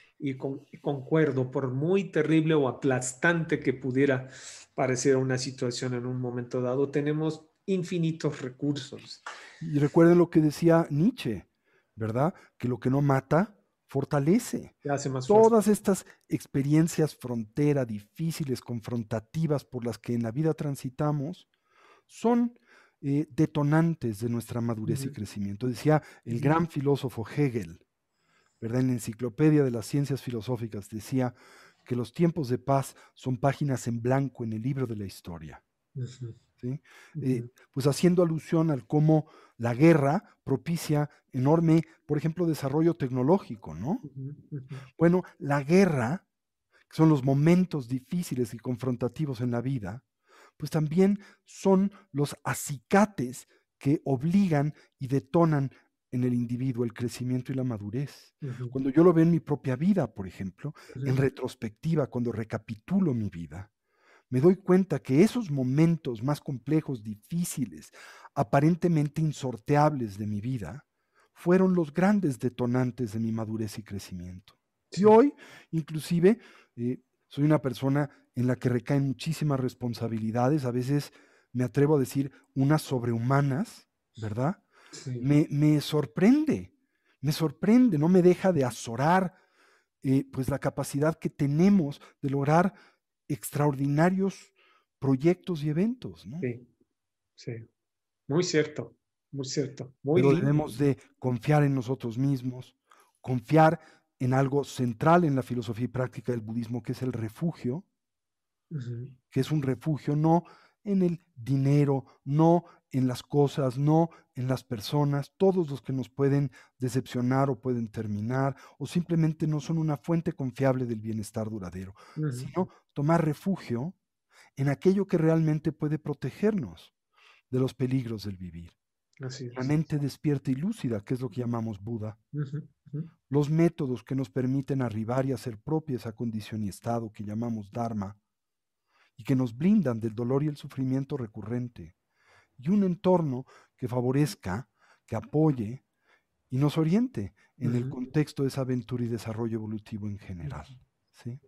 concuerdo, por muy terrible o aplastante que pudiera parecer una situación en un momento dado, tenemos infinitos recursos. Y recuerden lo que decía Nietzsche, ¿verdad? Que lo que no mata, fortalece. Hace más Todas estas experiencias frontera, difíciles, confrontativas por las que en la vida transitamos, son eh, detonantes de nuestra madurez y crecimiento. Decía el gran filósofo Hegel, ¿verdad? En la Enciclopedia de las Ciencias Filosóficas, decía que los tiempos de paz son páginas en blanco en el libro de la historia. Eh, pues haciendo alusión al cómo la guerra propicia enorme, por ejemplo, desarrollo tecnológico, ¿no? Bueno, la guerra, que son los momentos difíciles y confrontativos en la vida, pues también son los acicates que obligan y detonan en el individuo el crecimiento y la madurez. Cuando yo lo veo en mi propia vida, por ejemplo, en retrospectiva, cuando recapitulo mi vida, me doy cuenta que esos momentos más complejos, difíciles, aparentemente insorteables de mi vida, fueron los grandes detonantes de mi madurez y crecimiento. Y hoy, inclusive, eh, soy una persona en la que recaen muchísimas responsabilidades, a veces me atrevo a decir unas sobrehumanas, ¿verdad? Me, me, sorprende, me sorprende, no me deja de azorar eh, pues la capacidad que tenemos de lograr extraordinarios proyectos y eventos, ¿no? Sí, sí. Muy cierto, muy cierto. Muy Pero debemos de confiar en nosotros mismos, confiar en algo central en la filosofía y práctica del budismo, que es el refugio, que es un refugio no en el dinero, no en las cosas, no en las personas, todos los que nos pueden decepcionar o pueden terminar, o simplemente no son una fuente confiable del bienestar duradero, sino tomar refugio en aquello que realmente puede protegernos de los peligros del vivir. La mente despierta y lúcida, que es lo que llamamos Buda. Los métodos que nos permiten arribar y hacer propia esa condición y estado que llamamos Dharma, y que nos blindan del dolor y el sufrimiento recurrente y un entorno que favorezca, que apoye y nos oriente en el contexto de esa aventura y desarrollo evolutivo en general. ¿sí?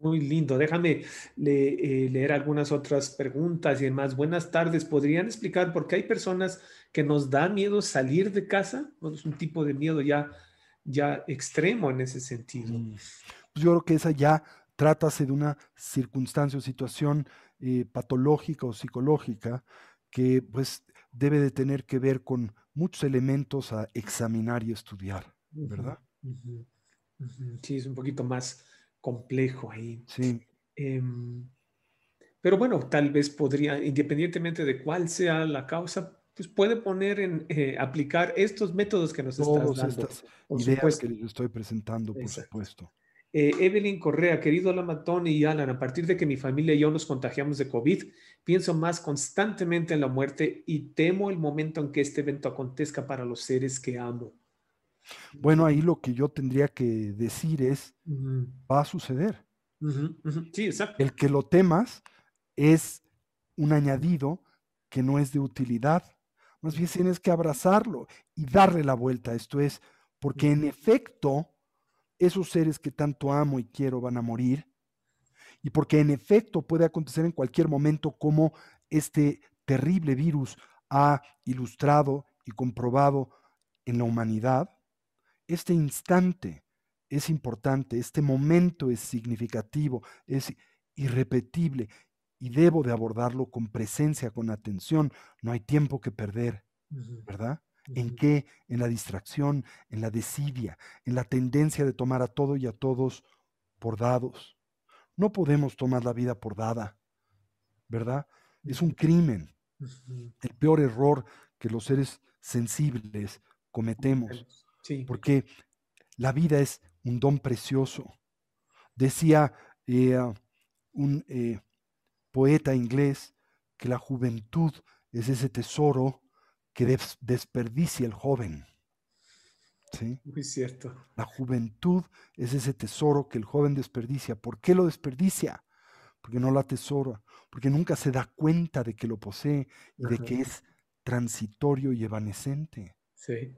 Muy lindo. Déjame eh, leer algunas otras preguntas y demás. Buenas tardes. ¿Podrían explicar por qué hay personas que nos da miedo salir de casa? es un tipo de miedo ya, ya extremo en ese sentido. Mm, pues yo creo que esa ya trátase de una circunstancia o situación eh, patológica o psicológica que pues debe de tener que ver con muchos elementos a examinar y estudiar, ¿verdad? Sí, es un poquito más complejo ahí. Sí. Em, pero bueno, tal vez podría, independientemente de cuál sea la causa, pues puede poner en eh, aplicar estos métodos que nos estás dando. Estas ideas que les estoy presentando, por supuesto. Eh, Evelyn Correa, querido Lamatón y Alan, a partir de que mi familia y yo nos contagiamos de COVID, pienso más constantemente en la muerte y temo el momento en que este evento acontezca para los seres que amo. Bueno, ahí lo que yo tendría que decir es, va a suceder. Sí, exacto. El que lo temas es un añadido que no es de utilidad. Más bien tienes que abrazarlo y darle la vuelta. Esto es, porque en efecto, esos seres que tanto amo y quiero van a morir, y porque en efecto puede acontecer en cualquier momento como este terrible virus ha ilustrado y comprobado en la humanidad, este instante es importante, este momento es significativo, es irrepetible y debo de abordarlo con presencia, con atención. No hay tiempo que perder, ¿verdad? ¿En qué? En la distracción, en la desidia, en la tendencia de tomar a todo y a todos por dados. No podemos tomar la vida por dada, ¿verdad? Es un crimen, el peor error que los seres sensibles cometemos, porque la vida es un don precioso. Decía eh, un eh, poeta inglés que la juventud es ese tesoro que desperdicia el joven. ¿Sí? Muy cierto. La juventud es ese tesoro que el joven desperdicia. ¿Por qué lo desperdicia? Porque no lo atesora, porque nunca se da cuenta de que lo posee y de que es transitorio y evanescente. Sí.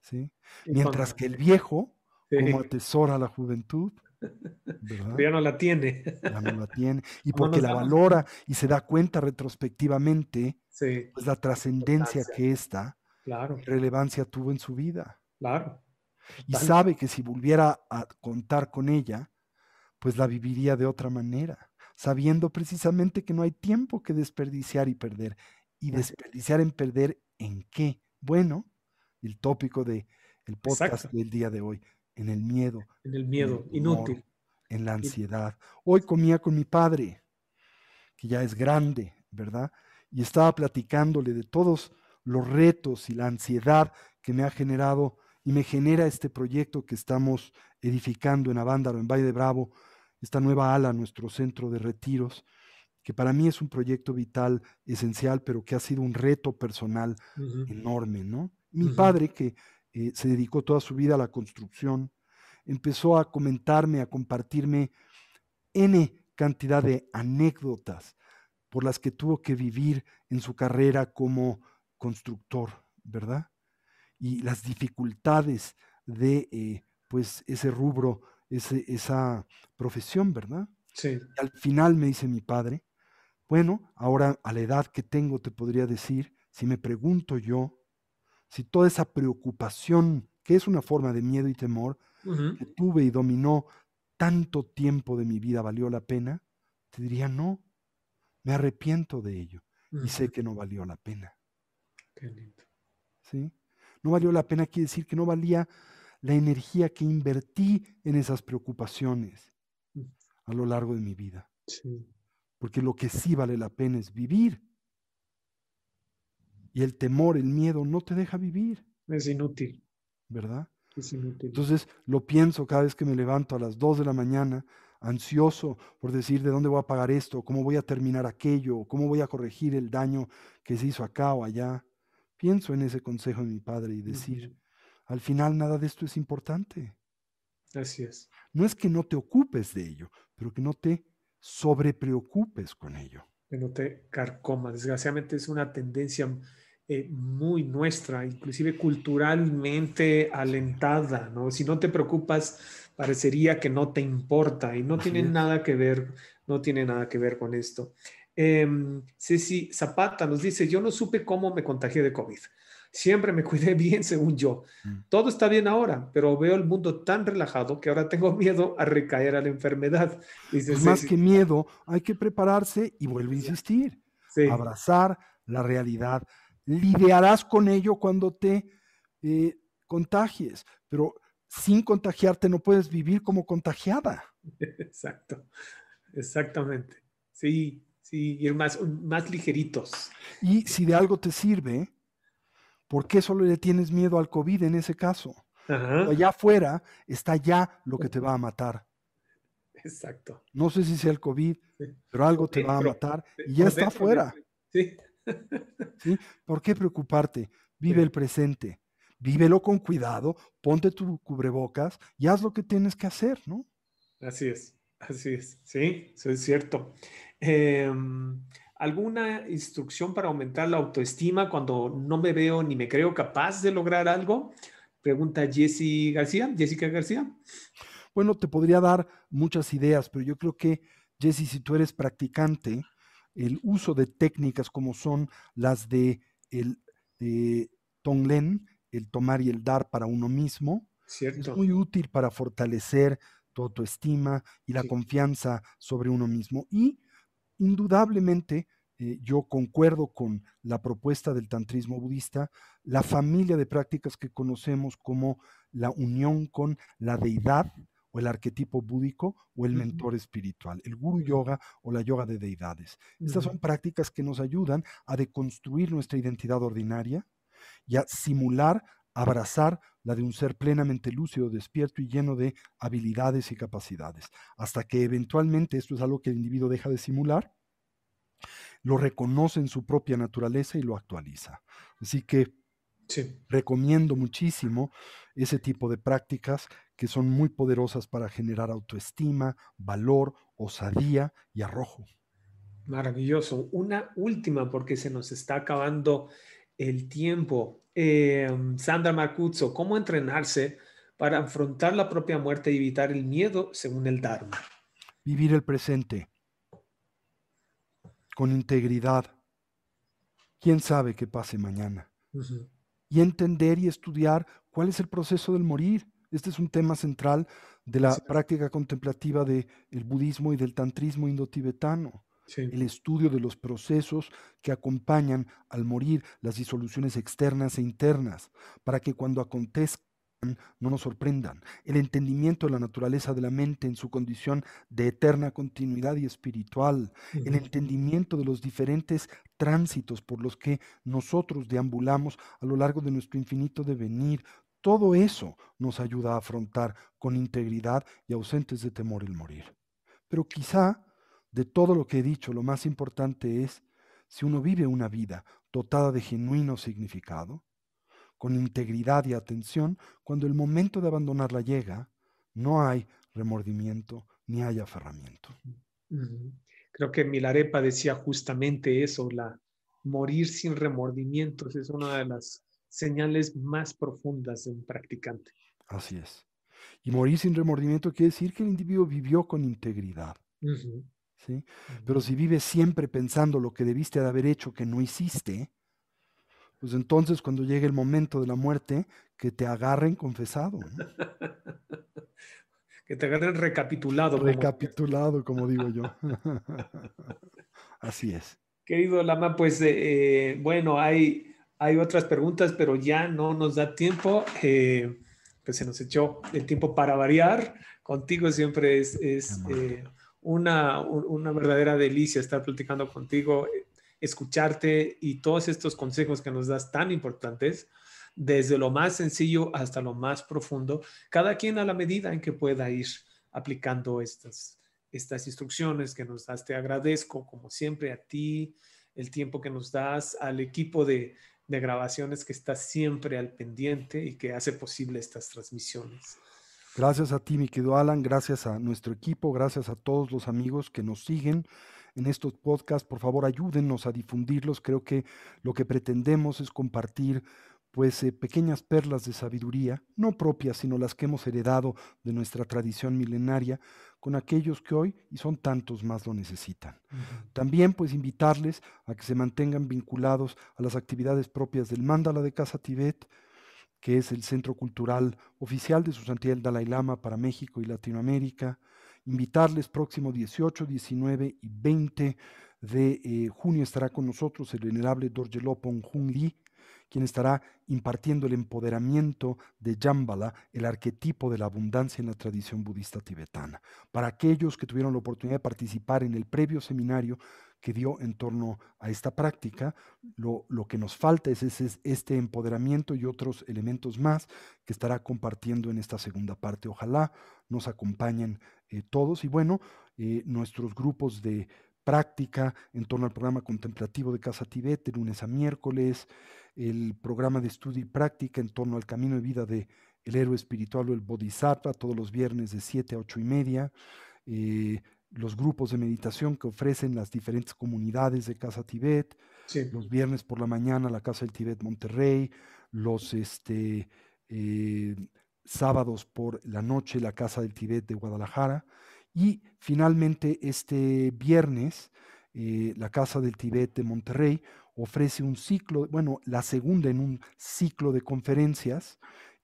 ¿Sí? Mientras que el viejo, como atesora la juventud, ya no la tiene. Ya no la tiene. Y porque la valora y se da cuenta retrospectivamente, pues la trascendencia que esta claro. relevancia tuvo en su vida. Claro. Y sabe que si volviera a contar con ella, pues la viviría de otra manera, sabiendo precisamente que no hay tiempo que desperdiciar y perder. Y desperdiciar en perder en qué? Bueno, el tópico de el podcast del día de hoy, en el miedo. En el miedo, inútil. En la ansiedad. Hoy comía con mi padre, que ya es grande, ¿verdad? Y estaba platicándole de todos los retos y la ansiedad que me ha generado y me genera este proyecto que estamos edificando en Avándaro, en Valle de Bravo, esta nueva ala, nuestro centro de retiros, que para mí es un proyecto vital, esencial, pero que ha sido un reto personal enorme, ¿no? Mi padre, que eh, se dedicó toda su vida a la construcción, empezó a comentarme, a compartirme N cantidad de anécdotas por las que tuvo que vivir en su carrera como constructor, ¿verdad? Y las dificultades de eh, pues ese rubro, ese, esa profesión, ¿verdad? Sí. al final me dice mi padre, bueno, ahora a la edad que tengo te podría decir, si me pregunto yo, si toda esa preocupación, que es una forma de miedo y temor, que tuve y dominó tanto tiempo de mi vida, valió la pena, te diría no, me arrepiento de ello y sé que no valió la pena. Qué lindo. ¿Sí? No valió la pena quiere decir que no valía la energía que invertí en esas preocupaciones a lo largo de mi vida. Sí. Porque lo que sí vale la pena es vivir Y el temor, el miedo no te deja vivir. Es inútil. ¿Verdad? Es inútil. Entonces lo pienso cada vez que me levanto a las 2 de la mañana, ansioso por decir de dónde voy a pagar esto, cómo voy a terminar aquello, cómo voy a corregir el daño que se hizo acá o allá. Pienso en ese consejo de mi padre y decir, al final nada de esto es importante. Así es. No es que no te ocupes de ello, pero que no te sobrepreocupes con ello. Que no te carcoma. Desgraciadamente es una tendencia eh, muy nuestra, inclusive culturalmente alentada, ¿no? Si no te preocupas, parecería que no te importa y no tiene nada que ver, no tiene nada que ver con esto. Eh, Ceci Zapata nos dice, yo no supe cómo me contagié de COVID. Siempre me cuidé bien, según yo. Mm. Todo está bien ahora, pero veo el mundo tan relajado que ahora tengo miedo a recaer a la enfermedad. Dice, más que miedo, hay que prepararse y vuelve a insistir. Abrazar la realidad. Lidiarás con ello cuando te eh, contagies, pero sin contagiarte no puedes vivir como contagiada. Exacto, exactamente. Sí, sí, ir más, más ligeritos. Y si de algo te sirve, ¿por qué solo le tienes miedo al COVID en ese caso? Allá afuera está ya lo que te va a matar. Exacto. No sé si sea el COVID, pero algo te va a matar y ya está afuera. Sí. ¿Sí? ¿Por qué preocuparte? Vive el presente, vívelo con cuidado, ponte tu cubrebocas y haz lo que tienes que hacer, ¿no? Así es, así es, sí, eso es cierto. Em, ¿Alguna instrucción para aumentar la autoestima cuando no me veo ni me creo capaz de lograr algo? Pregunta Jessie García, Jessica García. Bueno, te podría dar muchas ideas, pero yo creo que, Jessie, si tú eres practicante, el uso de técnicas como son las de el Tonglen, el tomar y el dar para uno mismo, es muy útil para fortalecer tu autoestima y la confianza sobre uno mismo. Y indudablemente, eh, yo concuerdo con la propuesta del tantrismo budista, la familia de prácticas que conocemos como la unión con la deidad o el arquetipo búdico o el mentor espiritual, el guru yoga o la yoga de deidades. Estas son prácticas que nos ayudan a deconstruir nuestra identidad ordinaria y a simular, abrazar la de un ser plenamente lúcido, despierto y lleno de habilidades y capacidades, hasta que eventualmente esto es algo que el individuo deja de simular, lo reconoce en su propia naturaleza y lo actualiza. Así que recomiendo muchísimo ese tipo de prácticas que son muy poderosas para generar autoestima, valor, osadía y arrojo. Maravilloso. Una última porque se nos está acabando el tiempo. Em, Sandra Marcuzzo, ¿cómo entrenarse para afrontar la propia muerte y evitar el miedo según el Dharma? Vivir el presente con integridad. ¿Quién sabe qué pase mañana? Y entender y estudiar cuál es el proceso del morir. Este es un tema central de la práctica contemplativa del budismo y del tantrismo indotibetano. El estudio de los procesos que acompañan al morir, las disoluciones externas e internas, para que cuando acontezcan no nos sorprendan. El entendimiento de la naturaleza de la mente en su condición de eterna continuidad y espiritual. El entendimiento de los diferentes tránsitos por los que nosotros deambulamos a lo largo de nuestro infinito devenir. Todo eso nos ayuda a afrontar con integridad y ausentes de temor el morir. Pero quizá de todo lo que he dicho, lo más importante es si uno vive una vida dotada de genuino significado, con integridad y atención, cuando el momento de abandonarla llega, no hay remordimiento ni hay aferramiento. Creo que Milarepa decía justamente eso, la morir sin remordimientos es una de las señales más profundas de un practicante. Así es. Y morir sin remordimiento quiere decir que el individuo vivió con integridad. ¿sí? Pero si vives siempre pensando lo que debiste de haber hecho que no hiciste, pues entonces cuando llegue el momento de la muerte, que te agarren confesado. que te agarren recapitulado. Recapitulado, como, digo yo. Así es. Querido Lama, pues eh, bueno, hay hay otras preguntas, pero ya no nos da tiempo. Eh, pues se nos echó el tiempo para variar. Contigo siempre es, es eh, una, una, verdadera delicia estar platicando contigo. escucharte y todos estos consejos que nos das tan importantes, desde lo más sencillo hasta lo más profundo, cada quien a la medida en que pueda ir aplicando estas, estas instrucciones que nos das. Te agradezco, como siempre, a ti, el tiempo que nos das, al equipo de, de grabaciones que está siempre al pendiente y que hace posible estas transmisiones. Gracias a ti, mi querido Alan, gracias a nuestro equipo, gracias a todos los amigos que nos siguen en estos podcasts. Por favor, ayúdennos a difundirlos. Creo que lo que pretendemos es compartir pues eh, pequeñas perlas de sabiduría, no propias, sino las que hemos heredado de nuestra tradición milenaria, con aquellos que hoy, y son tantos más, lo necesitan. También pues invitarles a que se mantengan vinculados a las actividades propias del Mándala de Casa Tibet, que es el centro cultural oficial de su santidad el Dalai Lama para México y Latinoamérica. Invitarles próximo 18, 19 y 20 de eh, junio estará con nosotros el venerable Dorjelopon Hung Lee, quien estará impartiendo el empoderamiento de Jambala, el arquetipo de la abundancia en la tradición budista tibetana. Para aquellos que tuvieron la oportunidad de participar en el previo seminario que dio en torno a esta práctica, lo, que nos falta es, este empoderamiento y otros elementos más que estará compartiendo en esta segunda parte. Ojalá nos acompañen eh, todos y bueno, eh, nuestros grupos de práctica en torno al programa contemplativo de Casa Tibet de lunes a miércoles, el programa de estudio y práctica en torno al camino de vida de el héroe espiritual o el bodhisattva todos los viernes de 7 a 8 y media, eh, los grupos de meditación que ofrecen las diferentes comunidades de Casa Tibet, los viernes por la mañana la Casa del Tibet Monterrey, los este, eh, sábados por la noche la Casa del Tibet de Guadalajara. Y finalmente este viernes eh, la Casa del Tibet de Monterrey ofrece un ciclo, bueno, la segunda en un ciclo de conferencias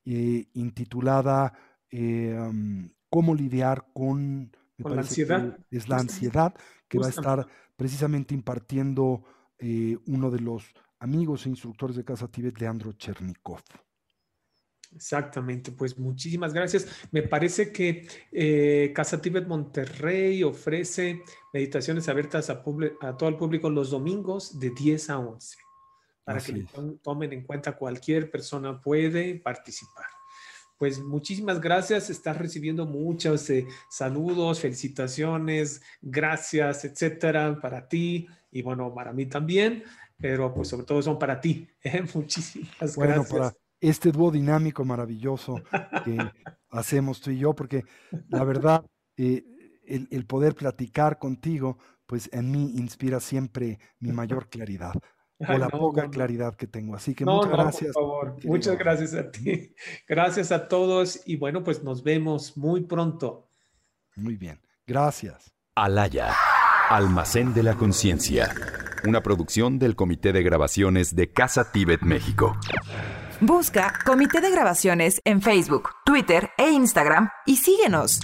eh, intitulada eh, Cómo lidiar con, la ansiedad. Es la ansiedad que va a estar precisamente impartiendo uno de los amigos e instructores de Casa Tibet, Leandro Chernikov. Exactamente, pues muchísimas gracias. Me parece que eh, Casa Tibet Monterrey ofrece meditaciones abiertas a, todo el público los domingos de 10 a 11, para que tomen en cuenta cualquier persona puede participar. Pues muchísimas gracias, estás recibiendo muchos eh, saludos, felicitaciones, gracias, etcétera, para ti y bueno, para mí también, pero pues sobre todo son para ti. ¿eh? Muchísimas gracias este dúo dinámico maravilloso que hacemos tú y yo, porque la verdad, eh, el, poder platicar contigo, pues en mí inspira siempre mi mayor claridad. O la poca claridad que tengo. Así que muchas gracias. Por favor, muchas gracias a ti. Gracias a todos y bueno, pues nos vemos muy pronto. Muy bien. Gracias. Alaya, Almacén de la Conciencia. Una producción del Comité de Grabaciones de Casa Tíbet, México. Busca Comité de Grabaciones en Facebook, Twitter e Instagram y síguenos.